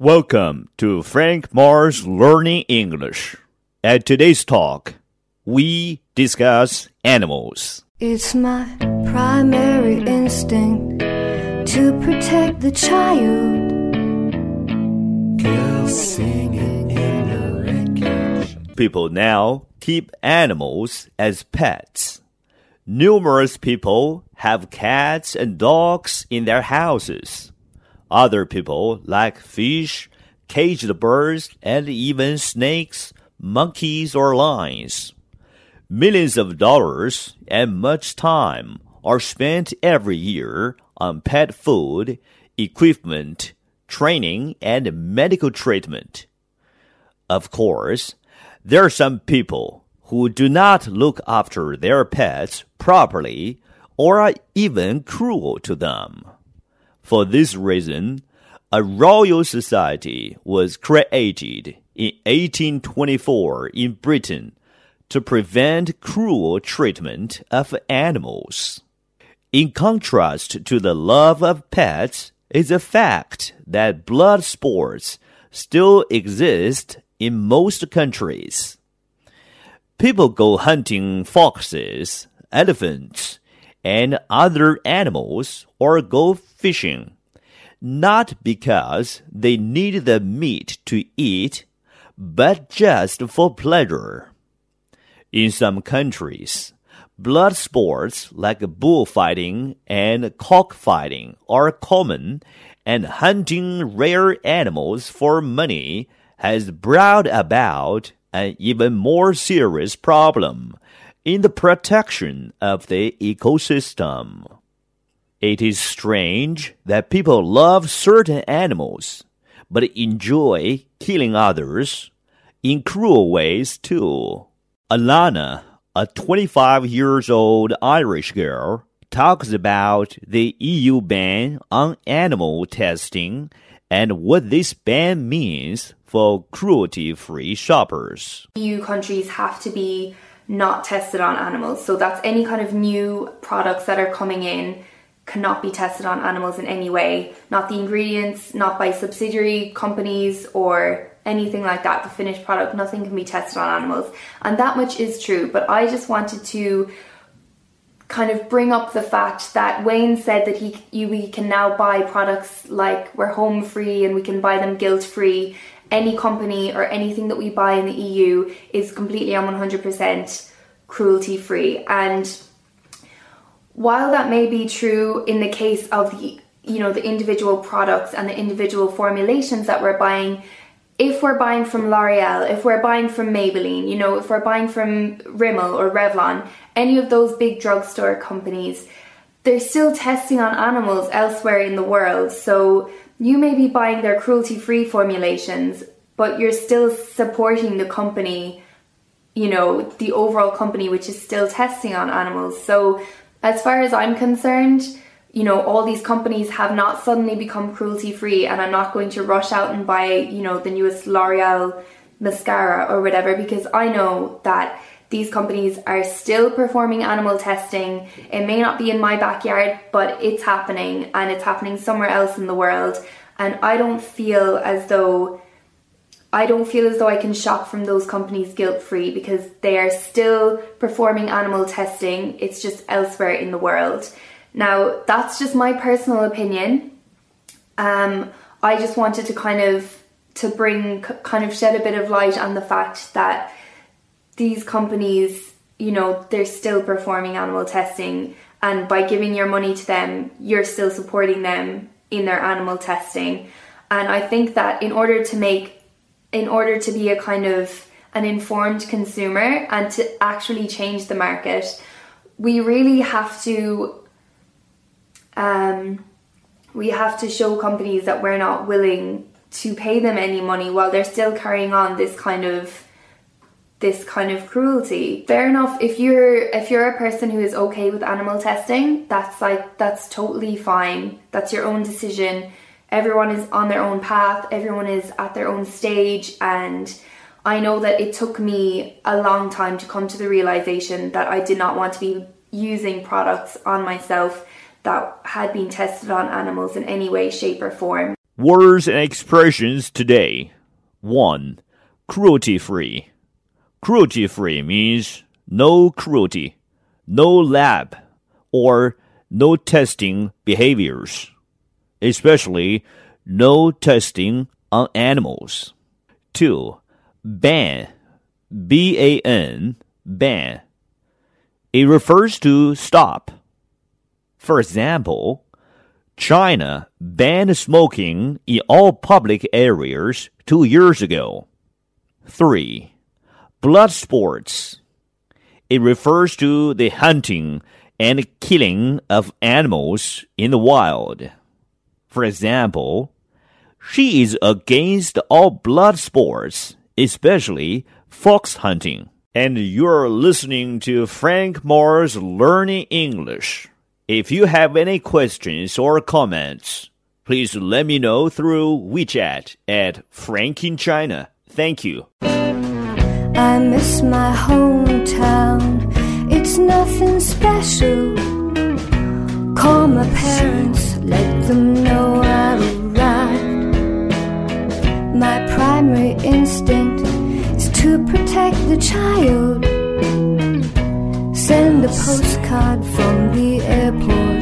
Welcome to Frank Mars Learning English. At today's talk, we discuss animals. It's my primary instinct to protect the child. Girls singing in the wreckage. People now keep animals as pets. Numerous people have cats and dogs in their houses. Other people like fish, caged birds, and even snakes, monkeys, or lions. Millions of dollars and much time are spent every year on pet food, equipment, training, and medical treatment. Of course, there are some people who do not look after their pets properly or are even cruel to them. For this reason, a royal society was created in 1824 in Britain to prevent cruel treatment of animals. In contrast to the love of pets is a fact that blood sports still exist in most countries. People go hunting foxes, elephants, and other animals or go fishing, not because they need the meat to eat, but just for pleasure. In some countries, blood sports like bullfighting and cockfighting are common, and hunting rare animals for money has brought about an even more serious problem in the protection of the ecosystem. It is strange that people love certain animals, but enjoy killing others in cruel ways too. Alana, a 25 years old Irish girl, talks about the EU ban on animal testing and what this ban means for cruelty free shoppers. EU countries have to be not tested on animals. So that's any kind of new products that are coming in cannot be tested on animals in any way. Not the ingredients, not by subsidiary companies or anything like that. The finished product, nothing can be tested on animals. And that much is true. But I just wanted to kind of bring up the fact that Wayne said that he you, we can now buy products like we're home free and we can buy them guilt free any company or anything that we buy in the EU is completely and 100% cruelty free. And while that may be true in the case of the you know the individual products and the individual formulations that we're buying if we're buying from L'Oreal, if we're buying from Maybelline, you know, if we're buying from Rimmel or Revlon, any of those big drugstore companies, they're still testing on animals elsewhere in the world. So you may be buying their cruelty free formulations, but you're still supporting the company, you know, the overall company, which is still testing on animals. So, as far as I'm concerned, you know, all these companies have not suddenly become cruelty free, and I'm not going to rush out and buy, you know, the newest L'Oreal mascara or whatever because I know that these companies are still performing animal testing. It may not be in my backyard, but it's happening and it's happening somewhere else in the world. And I don't feel as though I don't feel as though I can shop from those companies guilt free because they are still performing animal testing. It's just elsewhere in the world. Now, that's just my personal opinion. Um, I just wanted to kind of to bring kind of shed a bit of light on the fact that these companies, you know, they're still performing animal testing, and by giving your money to them, you're still supporting them in their animal testing. And I think that in order to make, in order to be a kind of an informed consumer and to actually change the market, we really have to um, we have to show companies that we're not willing to pay them any money while they're still carrying on this kind of this kind of cruelty. Fair enough if you're if you're a person who is okay with animal testing, that's like that's totally fine. That's your own decision. Everyone is on their own path, everyone is at their own stage and I know that it took me a long time to come to the realization that I did not want to be using products on myself that had been tested on animals in any way shape or form. Words and expressions today. 1. Cruelty free. Cruelty free means no cruelty, no lab, or no testing behaviors, especially no testing on animals. 2. Ban. B A N. Ban. It refers to stop. For example, China banned smoking in all public areas two years ago. 3. Blood sports. It refers to the hunting and killing of animals in the wild. For example, she is against all blood sports, especially fox hunting. And you're listening to Frank Moore's Learning English. If you have any questions or comments, please let me know through WeChat at Frank in China. Thank you. I miss my hometown. It's nothing special. Call my parents, let them know I've arrived. My primary instinct is to protect the child. Send a postcard from the airport.